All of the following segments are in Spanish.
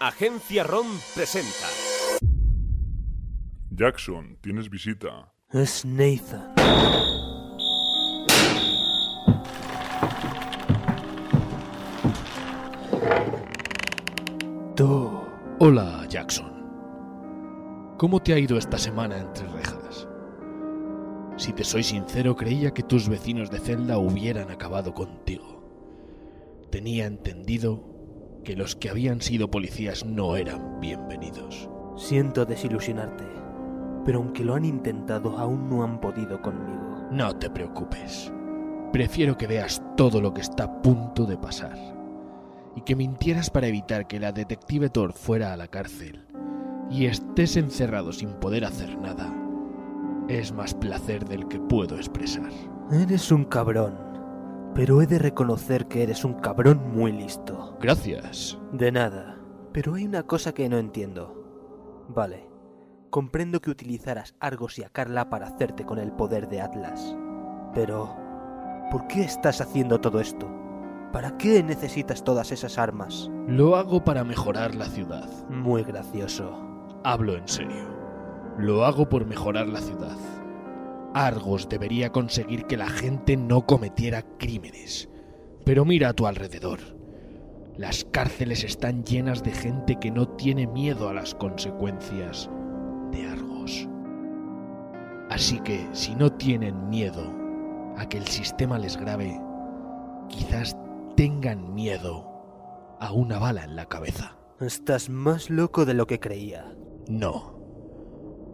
Agencia ROM presenta. Jackson, tienes visita. Es Nathan. Tú. Hola, Jackson. ¿Cómo te ha ido esta semana entre rejas? Si te soy sincero, creía que tus vecinos de celda hubieran acabado contigo. Tenía entendido que los que habían sido policías no eran bienvenidos. Siento desilusionarte, pero aunque lo han intentado, aún no han podido conmigo. No te preocupes. Prefiero que veas todo lo que está a punto de pasar. Y que mintieras para evitar que la detective Thor fuera a la cárcel y estés encerrado sin poder hacer nada. Es más placer del que puedo expresar. Eres un cabrón, pero he de reconocer que eres un cabrón muy listo. Gracias. De nada, pero hay una cosa que no entiendo. Vale, comprendo que utilizarás Argos y a Carla para hacerte con el poder de Atlas. Pero, ¿por qué estás haciendo todo esto? ¿Para qué necesitas todas esas armas? Lo hago para mejorar la ciudad. Muy gracioso. Hablo en serio. Lo hago por mejorar la ciudad. Argos debería conseguir que la gente no cometiera crímenes. Pero mira a tu alrededor. Las cárceles están llenas de gente que no tiene miedo a las consecuencias de Argos. Así que si no tienen miedo a que el sistema les grabe, quizás tengan miedo a una bala en la cabeza. Estás más loco de lo que creía. No.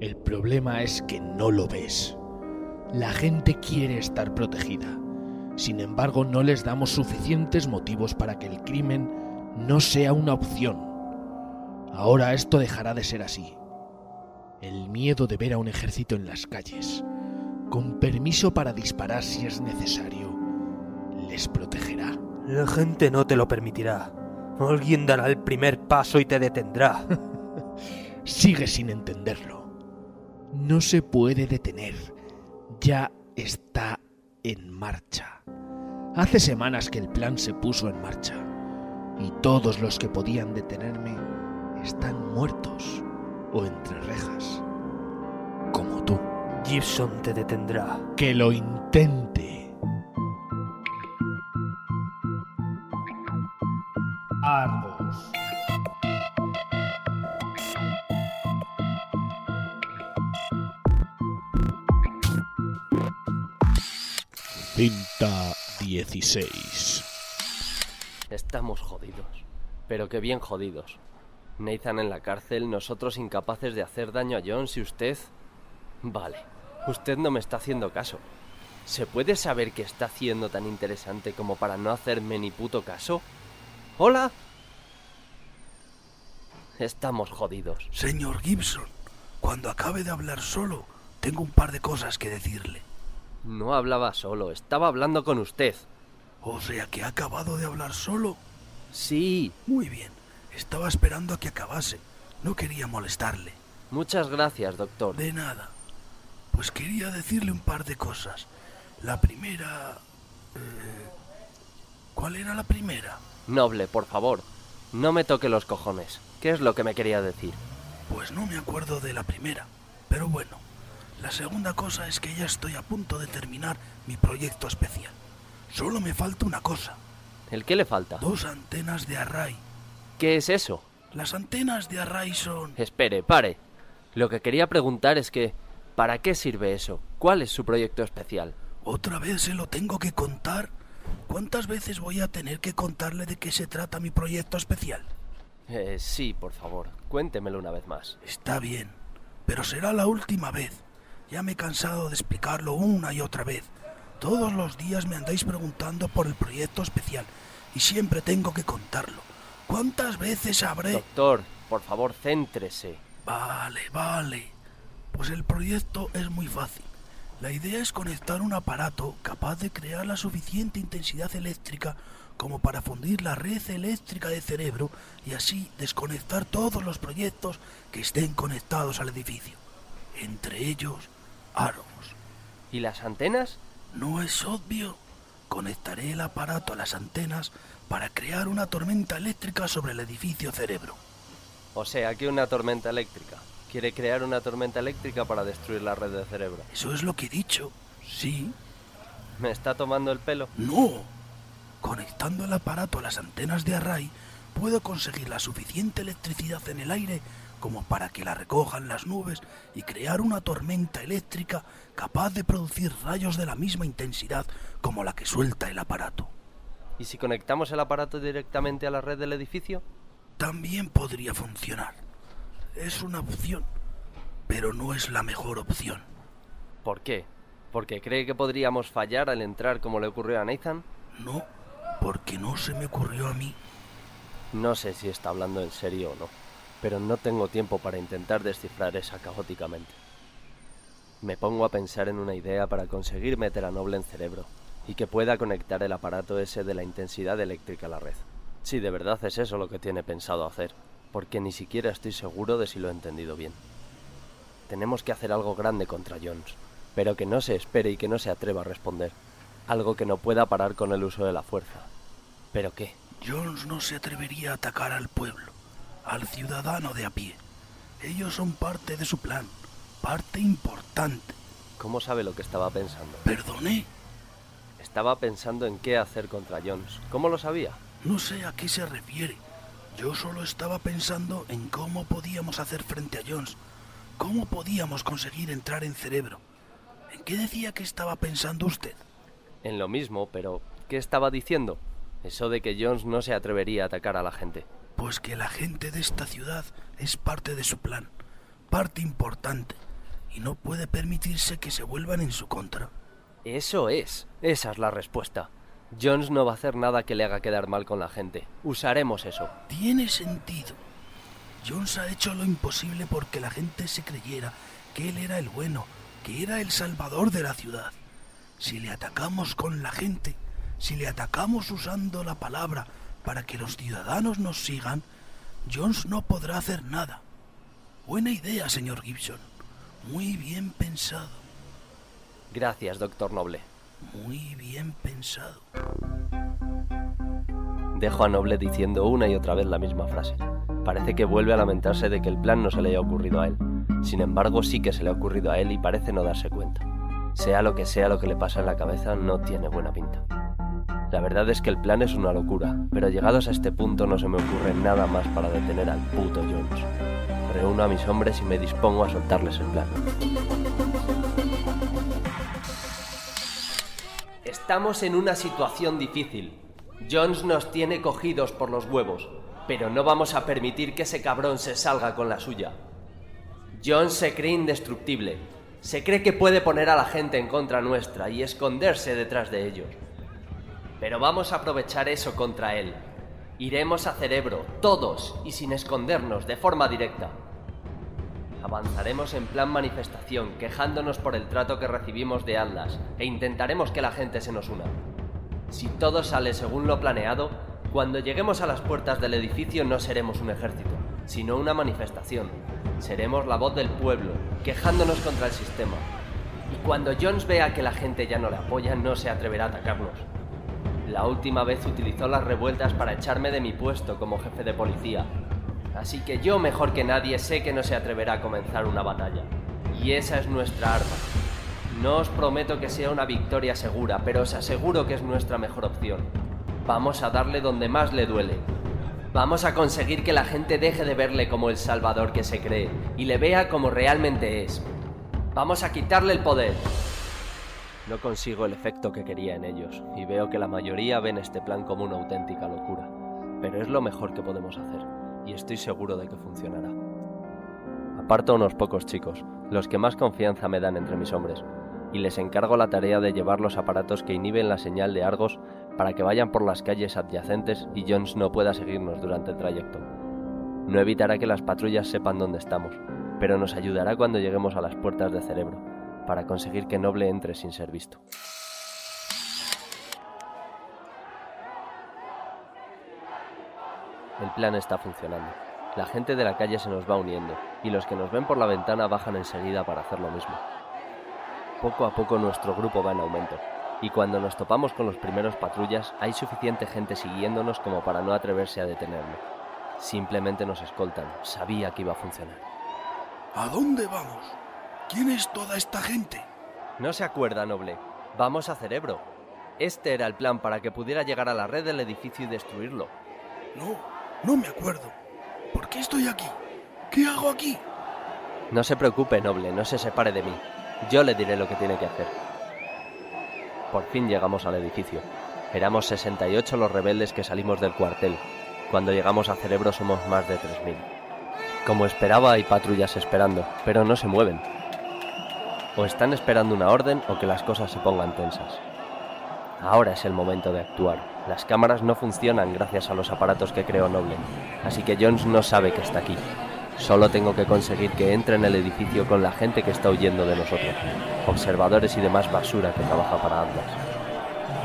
El problema es que no lo ves. La gente quiere estar protegida. Sin embargo, no les damos suficientes motivos para que el crimen no sea una opción. Ahora esto dejará de ser así. El miedo de ver a un ejército en las calles, con permiso para disparar si es necesario, les protegerá. La gente no te lo permitirá. Alguien dará el primer paso y te detendrá. Sigue sin entenderlo. No se puede detener. Ya está en marcha. Hace semanas que el plan se puso en marcha. Y todos los que podían detenerme están muertos o entre rejas. Como tú. Gibson te detendrá. Que lo intente. 16. Estamos jodidos. Pero qué bien jodidos. Nathan en la cárcel, nosotros incapaces de hacer daño a Jones y usted... Vale, usted no me está haciendo caso. ¿Se puede saber qué está haciendo tan interesante como para no hacerme ni puto caso? ¿Hola? Estamos jodidos. Señor Gibson, cuando acabe de hablar solo, tengo un par de cosas que decirle. No hablaba solo, estaba hablando con usted. O sea que ha acabado de hablar solo. Sí. Muy bien. Estaba esperando a que acabase. No quería molestarle. Muchas gracias, doctor. De nada. Pues quería decirle un par de cosas. La primera... eh, ¿Cuál era la primera? Noble, por favor. No me toque los cojones. ¿Qué es lo que me quería decir? Pues no me acuerdo de la primera. Pero bueno, la segunda cosa es que ya estoy a punto de terminar mi proyecto especial. Solo me falta una cosa. ¿El qué le falta? Dos antenas de array. ¿Qué es eso? Las antenas de array son... Espere, pare. Lo que quería preguntar es que... ¿Para qué sirve eso? ¿Cuál es su proyecto especial? ¿Otra vez se lo tengo que contar? ¿Cuántas veces voy a tener que contarle de qué se trata mi proyecto especial? Eh, sí, por favor. Cuéntemelo una vez más. Está bien, pero será la última vez. Ya me he cansado de explicarlo una y otra vez. Todos los días me andáis preguntando por el proyecto especial y siempre tengo que contarlo. ¿Cuántas veces habré...? Doctor, por favor, céntrese. Vale, vale. Pues el proyecto es muy fácil. La idea es conectar un aparato capaz de crear la suficiente intensidad eléctrica como para fundir la red eléctrica del cerebro y así desconectar todos los proyectos que estén conectados al edificio. Entre ellos, Arons. ¿Y las antenas? ¿No es obvio? Conectaré el aparato a las antenas para crear una tormenta eléctrica sobre el edificio cerebro. O sea, que una tormenta eléctrica. Quiere crear una tormenta eléctrica para destruir la red de cerebro. Eso es lo que he dicho. Sí. ¿Me está tomando el pelo? No. Conectando el aparato a las antenas de array, puedo conseguir la suficiente electricidad en el aire como para que la recojan las nubes y crear una tormenta eléctrica capaz de producir rayos de la misma intensidad como la que suelta el aparato. ¿Y si conectamos el aparato directamente a la red del edificio? También podría funcionar. Es una opción, pero no es la mejor opción. ¿Por qué? ¿Porque cree que podríamos fallar al entrar como le ocurrió a Nathan? No, porque no se me ocurrió a mí. No sé si está hablando en serio o no pero no tengo tiempo para intentar descifrar esa caóticamente. Me pongo a pensar en una idea para conseguir meter a Noble en cerebro y que pueda conectar el aparato ese de la intensidad eléctrica a la red. Si de verdad es eso lo que tiene pensado hacer, porque ni siquiera estoy seguro de si lo he entendido bien. Tenemos que hacer algo grande contra Jones, pero que no se espere y que no se atreva a responder. Algo que no pueda parar con el uso de la fuerza. ¿Pero qué? Jones no se atrevería a atacar al pueblo al ciudadano de a pie. Ellos son parte de su plan, parte importante. ¿Cómo sabe lo que estaba pensando? Perdone. Estaba pensando en qué hacer contra Jones. ¿Cómo lo sabía? No sé a qué se refiere. Yo solo estaba pensando en cómo podíamos hacer frente a Jones. ¿Cómo podíamos conseguir entrar en cerebro? ¿En qué decía que estaba pensando usted? En lo mismo, pero ¿qué estaba diciendo? Eso de que Jones no se atrevería a atacar a la gente. Pues que la gente de esta ciudad es parte de su plan, parte importante, y no puede permitirse que se vuelvan en su contra. Eso es, esa es la respuesta. Jones no va a hacer nada que le haga quedar mal con la gente. Usaremos eso. Tiene sentido. Jones ha hecho lo imposible porque la gente se creyera que él era el bueno, que era el salvador de la ciudad. Si le atacamos con la gente, si le atacamos usando la palabra, para que los ciudadanos nos sigan, Jones no podrá hacer nada. Buena idea, señor Gibson. Muy bien pensado. Gracias, doctor Noble. Muy bien pensado. Dejo a Noble diciendo una y otra vez la misma frase. Parece que vuelve a lamentarse de que el plan no se le haya ocurrido a él. Sin embargo, sí que se le ha ocurrido a él y parece no darse cuenta. Sea lo que sea lo que le pasa en la cabeza, no tiene buena pinta. La verdad es que el plan es una locura, pero llegados a este punto no se me ocurre nada más para detener al puto Jones. Reúno a mis hombres y me dispongo a soltarles el plan. Estamos en una situación difícil. Jones nos tiene cogidos por los huevos, pero no vamos a permitir que ese cabrón se salga con la suya. Jones se cree indestructible. Se cree que puede poner a la gente en contra nuestra y esconderse detrás de ellos. Pero vamos a aprovechar eso contra él. Iremos a cerebro, todos, y sin escondernos, de forma directa. Avanzaremos en plan manifestación, quejándonos por el trato que recibimos de Atlas, e intentaremos que la gente se nos una. Si todo sale según lo planeado, cuando lleguemos a las puertas del edificio no seremos un ejército, sino una manifestación. Seremos la voz del pueblo, quejándonos contra el sistema. Y cuando Jones vea que la gente ya no le apoya, no se atreverá a atacarnos. La última vez utilizó las revueltas para echarme de mi puesto como jefe de policía. Así que yo mejor que nadie sé que no se atreverá a comenzar una batalla. Y esa es nuestra arma. No os prometo que sea una victoria segura, pero os aseguro que es nuestra mejor opción. Vamos a darle donde más le duele. Vamos a conseguir que la gente deje de verle como el salvador que se cree y le vea como realmente es. Vamos a quitarle el poder. No consigo el efecto que quería en ellos, y veo que la mayoría ven este plan como una auténtica locura. Pero es lo mejor que podemos hacer, y estoy seguro de que funcionará. Aparto unos pocos chicos, los que más confianza me dan entre mis hombres, y les encargo la tarea de llevar los aparatos que inhiben la señal de Argos para que vayan por las calles adyacentes y Jones no pueda seguirnos durante el trayecto. No evitará que las patrullas sepan dónde estamos, pero nos ayudará cuando lleguemos a las puertas de cerebro, para conseguir que Noble entre sin ser visto. El plan está funcionando. La gente de la calle se nos va uniendo, y los que nos ven por la ventana bajan enseguida para hacer lo mismo. Poco a poco nuestro grupo va en aumento, y cuando nos topamos con los primeros patrullas hay suficiente gente siguiéndonos como para no atreverse a detenerme. Simplemente nos escoltan, sabía que iba a funcionar. ¿A dónde vamos? ¿Quién es toda esta gente? No se acuerda, Noble. Vamos a Cerebro. Este era el plan para que pudiera llegar a la red del edificio y destruirlo. No, no me acuerdo. ¿Por qué estoy aquí? ¿Qué hago aquí? No se preocupe, Noble, no se separe de mí. Yo le diré lo que tiene que hacer. Por fin llegamos al edificio. Éramos 68 los rebeldes que salimos del cuartel. Cuando llegamos a Cerebro somos más de 3.000. Como esperaba, hay patrullas esperando, pero no se mueven. O están esperando una orden o que las cosas se pongan tensas. Ahora es el momento de actuar. Las cámaras no funcionan gracias a los aparatos que creó Noble, así que Jones no sabe que está aquí. Solo tengo que conseguir que entre en el edificio con la gente que está huyendo de nosotros, observadores y demás basura que trabaja para Atlas.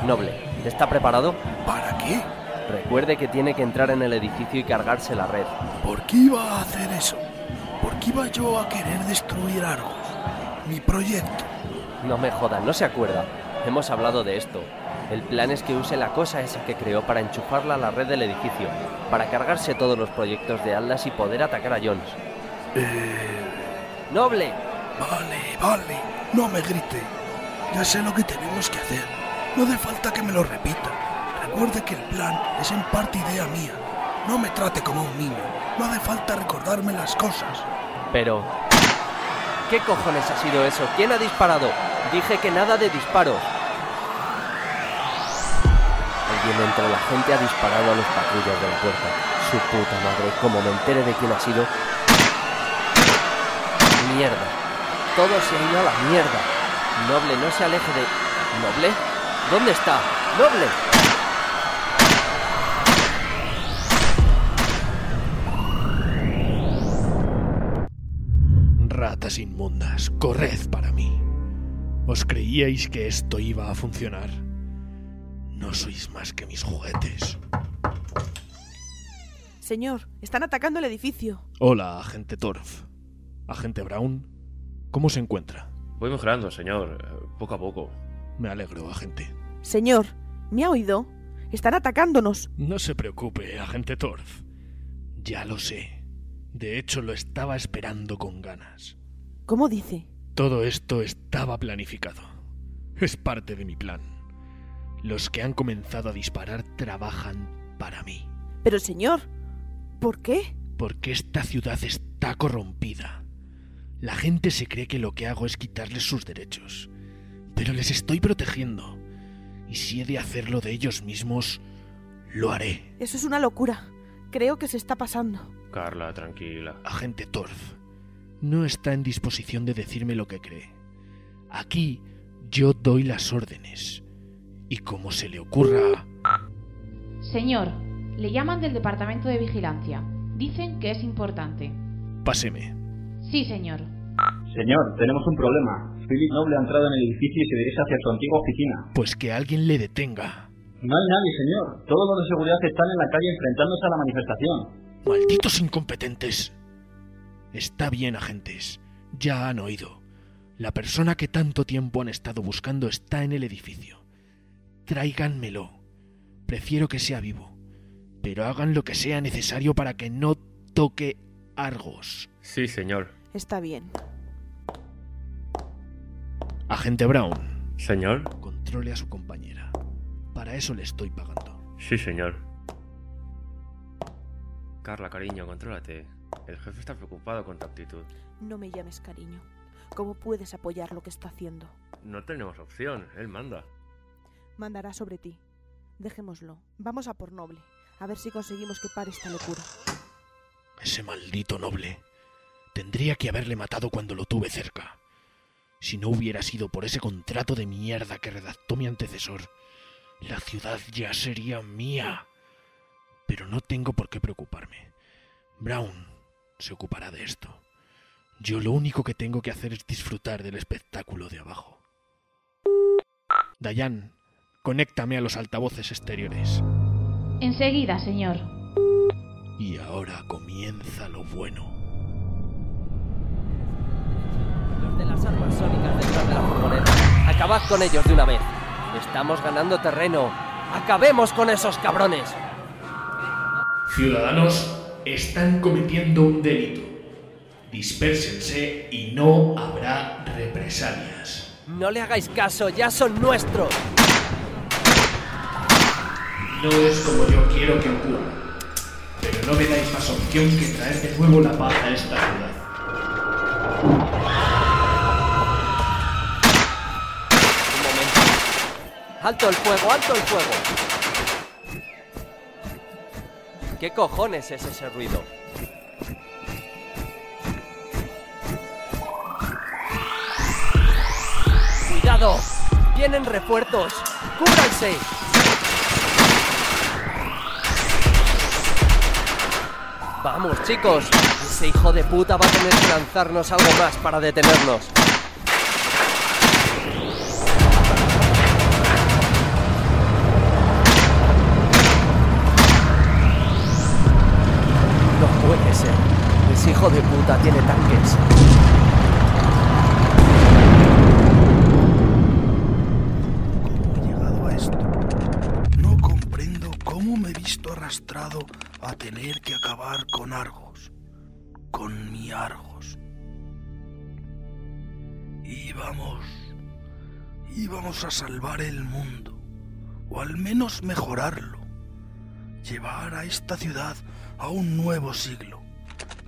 Noble, ¿está preparado? ¿Para qué? Recuerde que tiene que entrar en el edificio y cargarse la red. ¿Por qué iba a hacer eso? ¿Por qué iba yo a querer destruir Argos? Mi proyecto. No me joda, no se acuerda. Hemos hablado de esto. El plan es que use la cosa esa que creó para enchufarla a la red del edificio, para cargarse todos los proyectos de Atlas y poder atacar a Jones. Eh... ¡Noble! Vale, vale. No me grite. Ya sé lo que tenemos que hacer. No hace falta que me lo repita. Recuerde que el plan es en parte idea mía. No me trate como un niño. No hace falta recordarme las cosas. Pero... ¿Qué cojones ha sido eso? ¿Quién ha disparado? Dije que nada de disparos. Alguien entre la gente ha disparado a los patrullas de la puerta. Su puta madre, como me entere de quién ha sido... Mierda. Todo se ha ido a la mierda. Noble, no se aleje de... ¿Noble? ¿Dónde está? ¡Noble! Ratas inmundas, corred para mí. ¿Os creíais que esto iba a funcionar? No sois más que mis juguetes. Señor, están atacando el edificio. Hola, agente Torf. Agente Brown, ¿cómo se encuentra? Voy mejorando, señor, eh, poco a poco. Me alegro, agente. Señor, ¿me ha oído? Están atacándonos. No se preocupe, agente Torf. Ya lo sé. De hecho, lo estaba esperando con ganas. ¿Cómo dice? Todo esto estaba planificado. Es parte de mi plan. Los que han comenzado a disparar trabajan para mí. Pero señor, ¿por qué? Porque esta ciudad está corrompida. La gente se cree que lo que hago es quitarles sus derechos. Pero les estoy protegiendo. Y si he de hacerlo de ellos mismos, lo haré. Eso es una locura. Creo que se está pasando. Carla, tranquila. Agente Torf, no está en disposición de decirme lo que cree. Aquí yo doy las órdenes. Y como se le ocurra... Señor, le llaman del Departamento de Vigilancia. Dicen que es importante. Páseme. Sí, señor. Señor, tenemos un problema. Philip Noble ha entrado en el edificio y se dirige hacia su antigua oficina. Pues que alguien le detenga. No hay nadie, señor. Todos los de seguridad están en la calle enfrentándose a la manifestación. Malditos incompetentes. Está bien, agentes. Ya han oído. La persona que tanto tiempo han estado buscando está en el edificio. Tráiganmelo. Prefiero que sea vivo. Pero hagan lo que sea necesario para que no toque Argos. Sí, señor. Está bien. Agente Brown. Señor. Controle a su compañera. Para eso le estoy pagando. Sí, señor. Carla, cariño, contrólate. El jefe está preocupado con tu actitud. No me llames cariño. ¿Cómo puedes apoyar lo que está haciendo? No tenemos opción, él manda. Mandará sobre ti. Dejémoslo. Vamos a por Noble. A ver si conseguimos que pare esta locura. Ese maldito noble. Tendría que haberle matado cuando lo tuve cerca. Si no hubiera sido por ese contrato de mierda que redactó mi antecesor, la ciudad ya sería mía. Pero no tengo por qué preocuparme. Brown se ocupará de esto. Yo lo único que tengo que hacer es disfrutar del espectáculo de abajo. Dayan, conéctame a los altavoces exteriores. Enseguida, señor. Y ahora comienza lo bueno. Los de las armas sónicas detrás de la furgoneta. Acabad con ellos de una vez. Estamos ganando terreno. Acabemos con esos cabrones. Ciudadanos, están cometiendo un delito. Dispérsense y no habrá represalias. No le hagáis caso, ya son nuestros. No es como yo quiero que ocurra. Pero no me dais más opción que traer de nuevo la paz a esta ciudad. Un momento. Alto el fuego, alto el fuego. ¿Qué cojones es ese ruido? ¡Cuidado! ¡Vienen refuerzos! ¡Cúbranse! Vamos, chicos. Ese hijo de puta va a tener que lanzarnos algo más para detenernos. Puede ser. Ese hijo de puta tiene tanques. he llegado a esto? No comprendo cómo me he visto arrastrado a tener que acabar con Argos. Con mi Argos. Íbamos... Íbamos a salvar el mundo. O al menos mejorarlo. Llevar a esta ciudad a un nuevo siglo.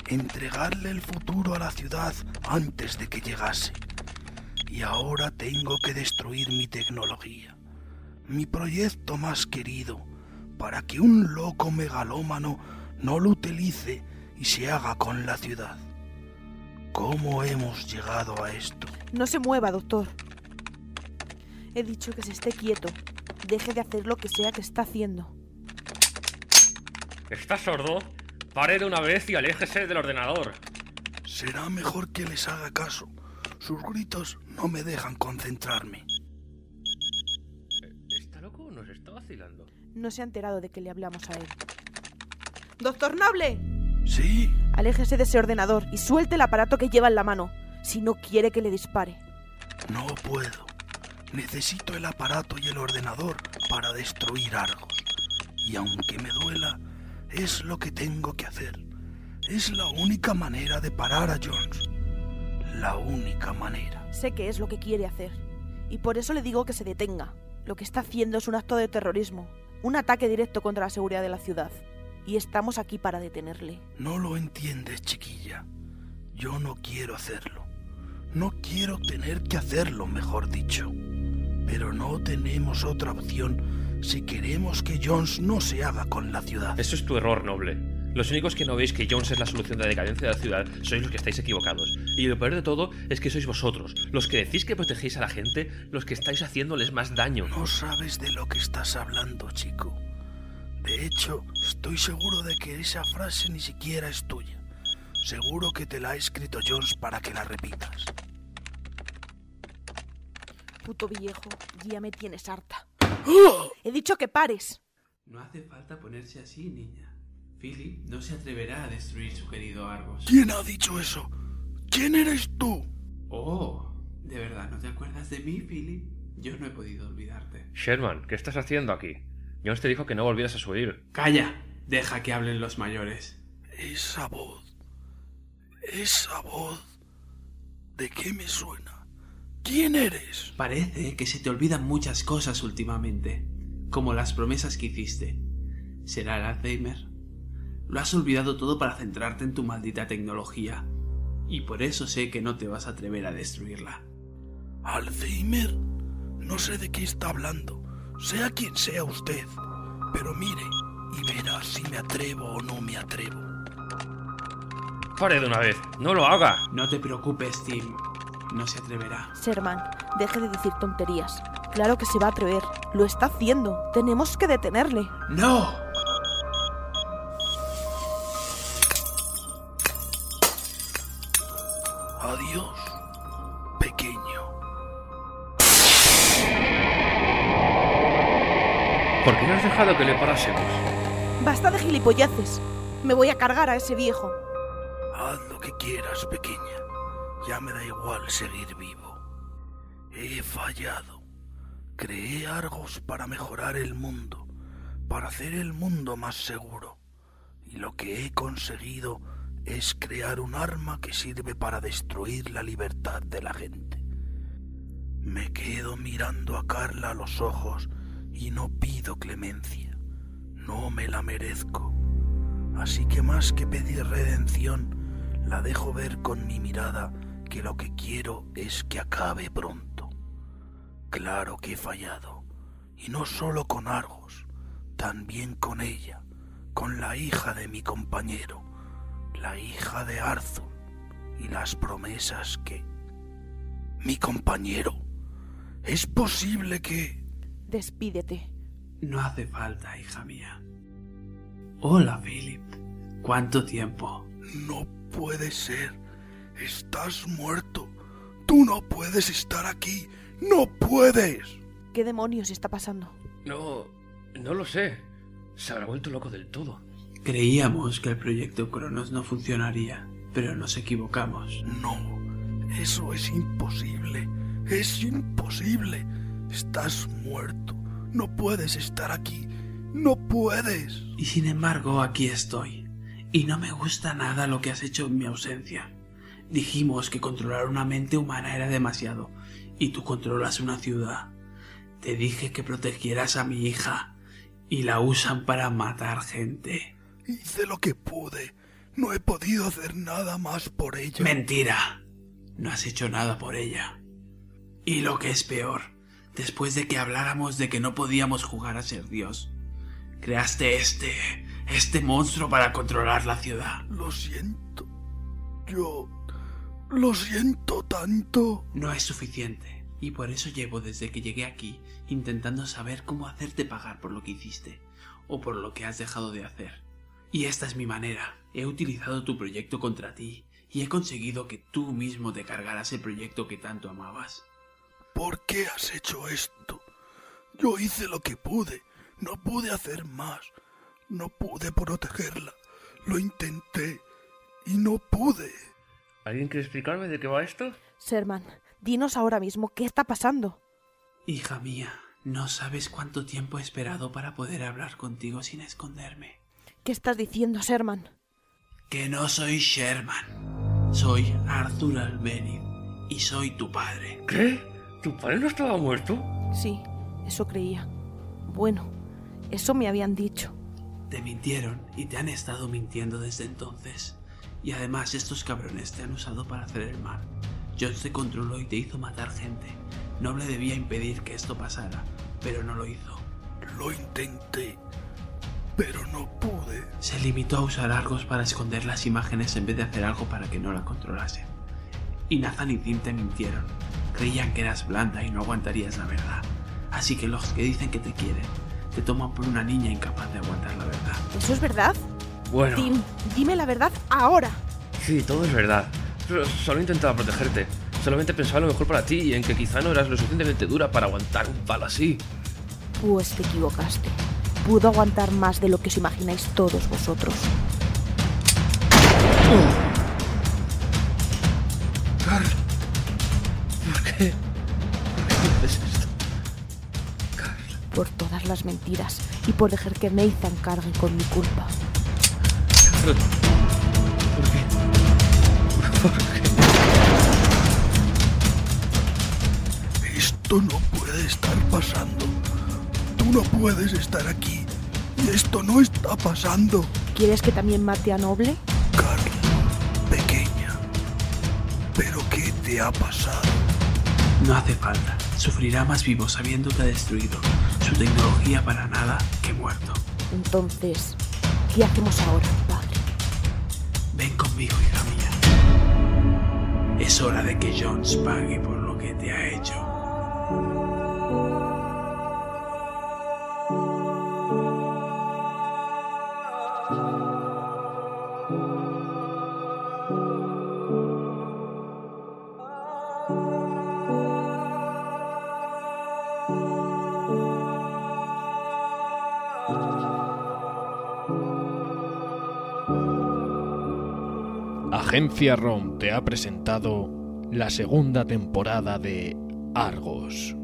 Entregarle el futuro a la ciudad antes de que llegase. Y ahora tengo que destruir mi tecnología, mi proyecto más querido, para que un loco megalómano no lo utilice y se haga con la ciudad. ¿Cómo hemos llegado a esto? No se mueva, doctor. He dicho que se esté quieto. Deje de hacer lo que sea que está haciendo. ¿Estás sordo? Pare de una vez y aléjese del ordenador. Será mejor que les haga caso. Sus gritos no me dejan concentrarme. ¿Está loco o nos está vacilando? No se ha enterado de que le hablamos a él. ¡Doctor Noble! Sí, Aléjese de ese ordenador y suelte el aparato que lleva en la mano, si no quiere que le dispare. no puedo. Necesito el aparato y el ordenador para destruir Argos. Y aunque me duela, es lo que tengo que hacer. Es la única manera de parar a Jones. La única manera. Sé que es lo que quiere hacer. Y por eso le digo que se detenga. Lo que está haciendo es un acto de terrorismo. Un ataque directo contra la seguridad de la ciudad. Y estamos aquí para detenerle. No lo entiendes, chiquilla. Yo no quiero hacerlo. No quiero tener que hacerlo, mejor dicho. Pero no tenemos otra opción si queremos que Jones no se haga con la ciudad. Eso es tu error, noble. Los únicos que no veis que Jones es la solución de la decadencia de la ciudad sois los que estáis equivocados. Y lo peor de todo es que sois vosotros, los que decís que protegéis a la gente, los que estáis haciéndoles más daño. No sabes de lo que estás hablando, chico. De hecho, estoy seguro de que esa frase ni siquiera es tuya. Seguro que te la ha escrito Jones para que la repitas. Puto viejo, ya me tienes harta. He dicho que pares. No hace falta ponerse así, niña. Philip no se atreverá a destruir su querido Argos. ¿Quién ha dicho eso? ¿Quién eres tú? Oh, ¿de verdad no te acuerdas de mí, Philip? Yo no he podido olvidarte. Sherman, ¿qué estás haciendo aquí? Jones te dijo que no volvieras a subir. Calla, deja que hablen los mayores. Esa voz. Esa voz. ¿De qué me suena? ¿Quién eres? Parece que se te olvidan muchas cosas últimamente, como las promesas que hiciste. ¿Será el Alzheimer? Lo has olvidado todo para centrarte en tu maldita tecnología. Y por eso sé que no te vas a atrever a destruirla. ¿Alzheimer? No sé de qué está hablando, sea quien sea usted. Pero mire y verá si me atrevo o no me atrevo. Pare de una vez, no lo haga. No te preocupes, Tim. No se atreverá. Sherman, deje de decir tonterías. Claro que se va a atrever. Lo está haciendo. Tenemos que detenerle. ¡No! Adiós, pequeño. ¿Por qué no has dejado que le parásemos? Basta de gilipolleces. Me voy a cargar a ese viejo. Haz lo que quieras, pequeña. Ya me da igual seguir vivo. He fallado. Creé Argos para mejorar el mundo, para hacer el mundo más seguro. Y lo que he conseguido es crear un arma que sirve para destruir la libertad de la gente. Me quedo mirando a Carla a los ojos y no pido clemencia. No me la merezco. Así que más que pedir redención, la dejo ver con mi mirada que lo que quiero es que acabe pronto. Claro que he fallado, y no solo con Argos, también con ella, con la hija de mi compañero, la hija de Arthur, y las promesas que... Mi compañero, es posible que... Despídete. No hace falta, hija mía. Hola, Philip. ¿Cuánto tiempo? No puede ser. Estás muerto. Tú no puedes estar aquí. No puedes. ¿Qué demonios está pasando? No, no lo sé. Se habrá vuelto loco del todo. Creíamos que el proyecto Cronos no funcionaría, pero nos equivocamos. No, eso es imposible. Es imposible. Estás muerto. No puedes estar aquí. No puedes. Y sin embargo, aquí estoy. Y no me gusta nada lo que has hecho en mi ausencia. Dijimos que controlar una mente humana era demasiado, y tú controlas una ciudad. Te dije que protegieras a mi hija, y la usan para matar gente. Hice lo que pude. No he podido hacer nada más por ella. Mentira. No has hecho nada por ella. Y lo que es peor, después de que habláramos de que no podíamos jugar a ser Dios, creaste este, este monstruo para controlar la ciudad. Lo siento. Yo... Lo siento tanto. No es suficiente. Y por eso llevo desde que llegué aquí intentando saber cómo hacerte pagar por lo que hiciste o por lo que has dejado de hacer. Y esta es mi manera. He utilizado tu proyecto contra ti y he conseguido que tú mismo te cargaras el proyecto que tanto amabas. ¿Por qué has hecho esto? Yo hice lo que pude. No pude hacer más. No pude protegerla. Lo intenté y no pude. ¿Alguien quiere explicarme de qué va esto? Sherman, dinos ahora mismo qué está pasando. Hija mía, no sabes cuánto tiempo he esperado para poder hablar contigo sin esconderme. ¿Qué estás diciendo, Sherman? Que no soy Sherman. Soy Arthur Albenid y soy tu padre. ¿Qué? ¿Tu padre no estaba muerto? Sí, eso creía. Bueno, eso me habían dicho. Te mintieron y te han estado mintiendo desde entonces. Y además estos cabrones te han usado para hacer el mal. Jones te controló y te hizo matar gente. Noble debía impedir que esto pasara, pero no lo hizo. Lo intenté, pero no pude. Se limitó a usar Argos para esconder las imágenes en vez de hacer algo para que no la controlasen. Y Nathan y Tim te mintieron. Creían que eras blanda y no aguantarías la verdad. Así que los que dicen que te quieren, te toman por una niña incapaz de aguantar la verdad. ¿Eso es verdad? Bueno. Tim, dime la verdad ahora. Sí, todo es verdad. Pero solo intentaba protegerte. Solamente pensaba lo mejor para ti y en que quizá no eras lo suficientemente dura para aguantar un palo así. Pues te equivocaste. Pudo aguantar más de lo que os imagináis todos vosotros. Carl, ¿por qué? ¿Por qué haces esto? Carl. Por todas las mentiras y por dejar que Nathan cargue con mi culpa. ¿Por qué? ¿Por qué? Esto no puede estar pasando. Tú no puedes estar aquí. Y esto no está pasando. ¿Quieres que también mate a Noble? Carla, pequeña. ¿Pero qué te ha pasado? No hace falta. Sufrirá más vivo sabiendo que ha destruido su tecnología para nada que muerto. Entonces, ¿qué hacemos ahora, conmigo, hija mía. Es hora de que Jones pague por Agencia ROM te ha presentado la segunda temporada de Argos.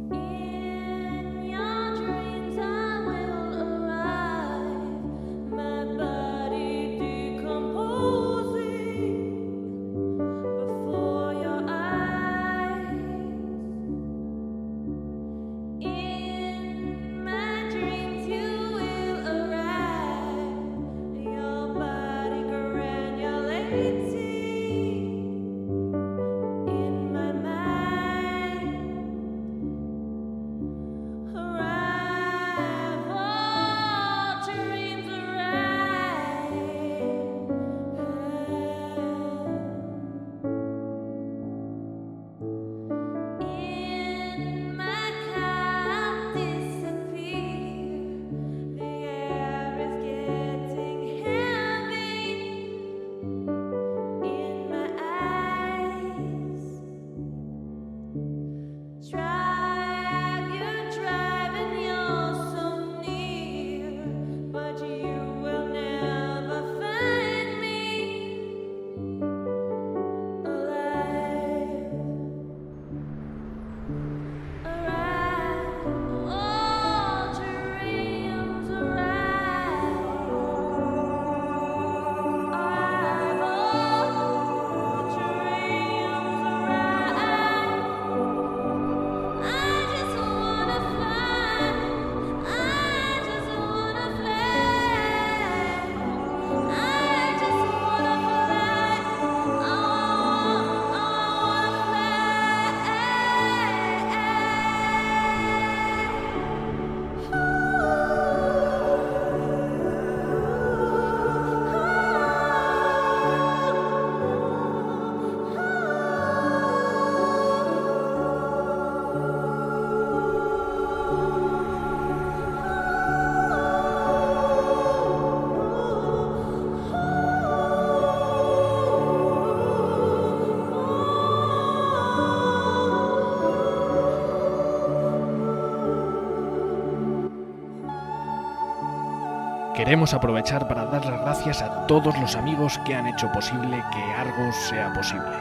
Queremos aprovechar para dar las gracias a todos los amigos que han hecho posible que Argos sea posible.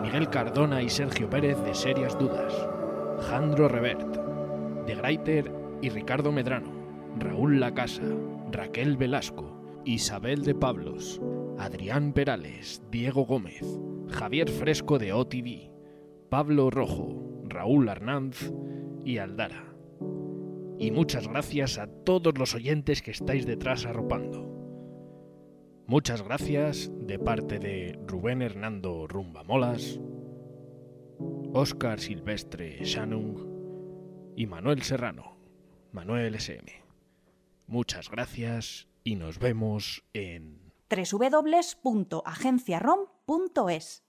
Miguel Cardona y Sergio Pérez de Serias Dudas, Jandro Revert, De Greiter y Ricardo Medrano, Raúl Lacasa, Raquel Velasco, Isabel de Pablos, Adrián Perales, Diego Gómez, Javier Fresco de OTV, Pablo Rojo, Raúl Arnanz y Aldara. Y muchas gracias a todos los oyentes que estáis detrás arropando. Muchas gracias de parte de Rubén Hernando Rumbamolas, Óscar Silvestre Shanung y Manuel Serrano, Manuel SM. Muchas gracias y nos vemos en www.agenciarom.es.